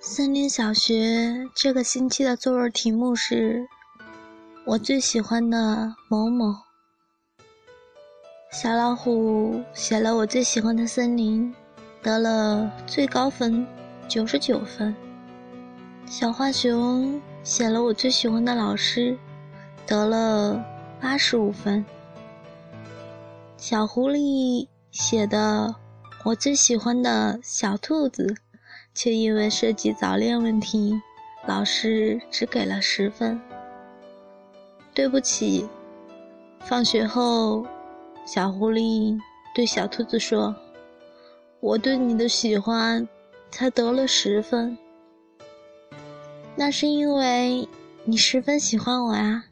森林小学这个星期的作文题目是“我最喜欢的某某”。小老虎写了我最喜欢的森林，得了最高分九十九分。小浣熊写了我最喜欢的老师，得了八十五分。小狐狸写的我最喜欢的小兔子。却因为涉及早恋问题，老师只给了十分。对不起。放学后，小狐狸对小兔子说：“我对你的喜欢，才得了十分。那是因为你十分喜欢我啊。”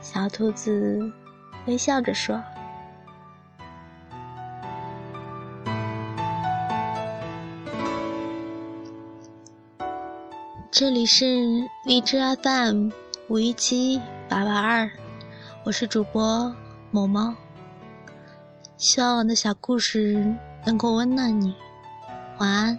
小兔子微笑着说。这里是荔枝 FM 五一七八八二，我是主播某猫。希望我的小故事能够温暖你，晚安。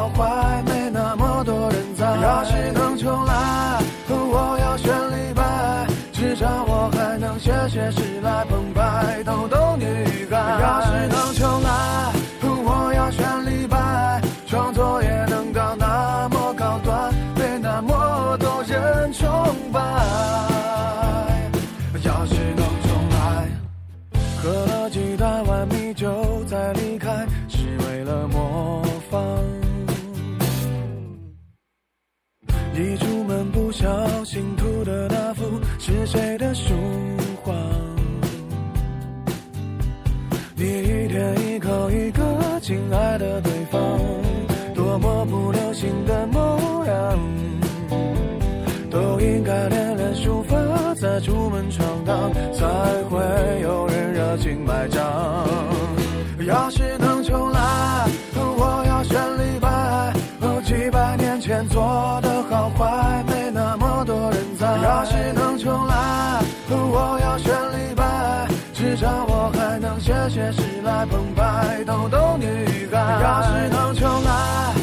能写诗来澎湃，逗逗女孩。要是能重来，我要选李白，创作也能到那么高端，被那么多人崇拜。要是能重来，喝了几大碗米酒再离开。是为了模仿，一出门不小心涂的那幅是谁的书亲爱的对方，多么不流行的模样，都应该练练书法再出门闯荡，才会有人热情买账。要是能重来，我要选李白。几百年前做的好坏，没那么多人在。要是能重来，我要选李白，至少我还能写诗来澎湃，逗逗女孩。要是能重来，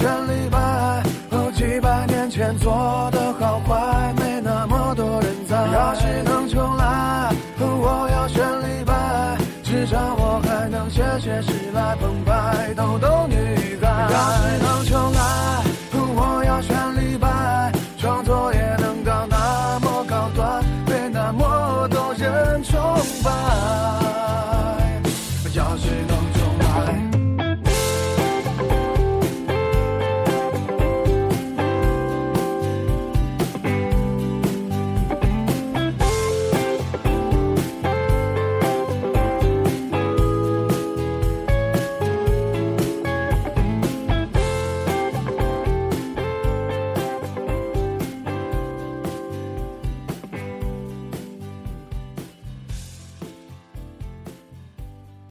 选李白，哦，几百年前做的好坏，没那么多人猜。要是能重来，哦，我要选李白。至少我还能写写诗来澎湃，逗逗女孩。要是能重来，哦，我要选李白。创作也能到那么高端，被那么多人传。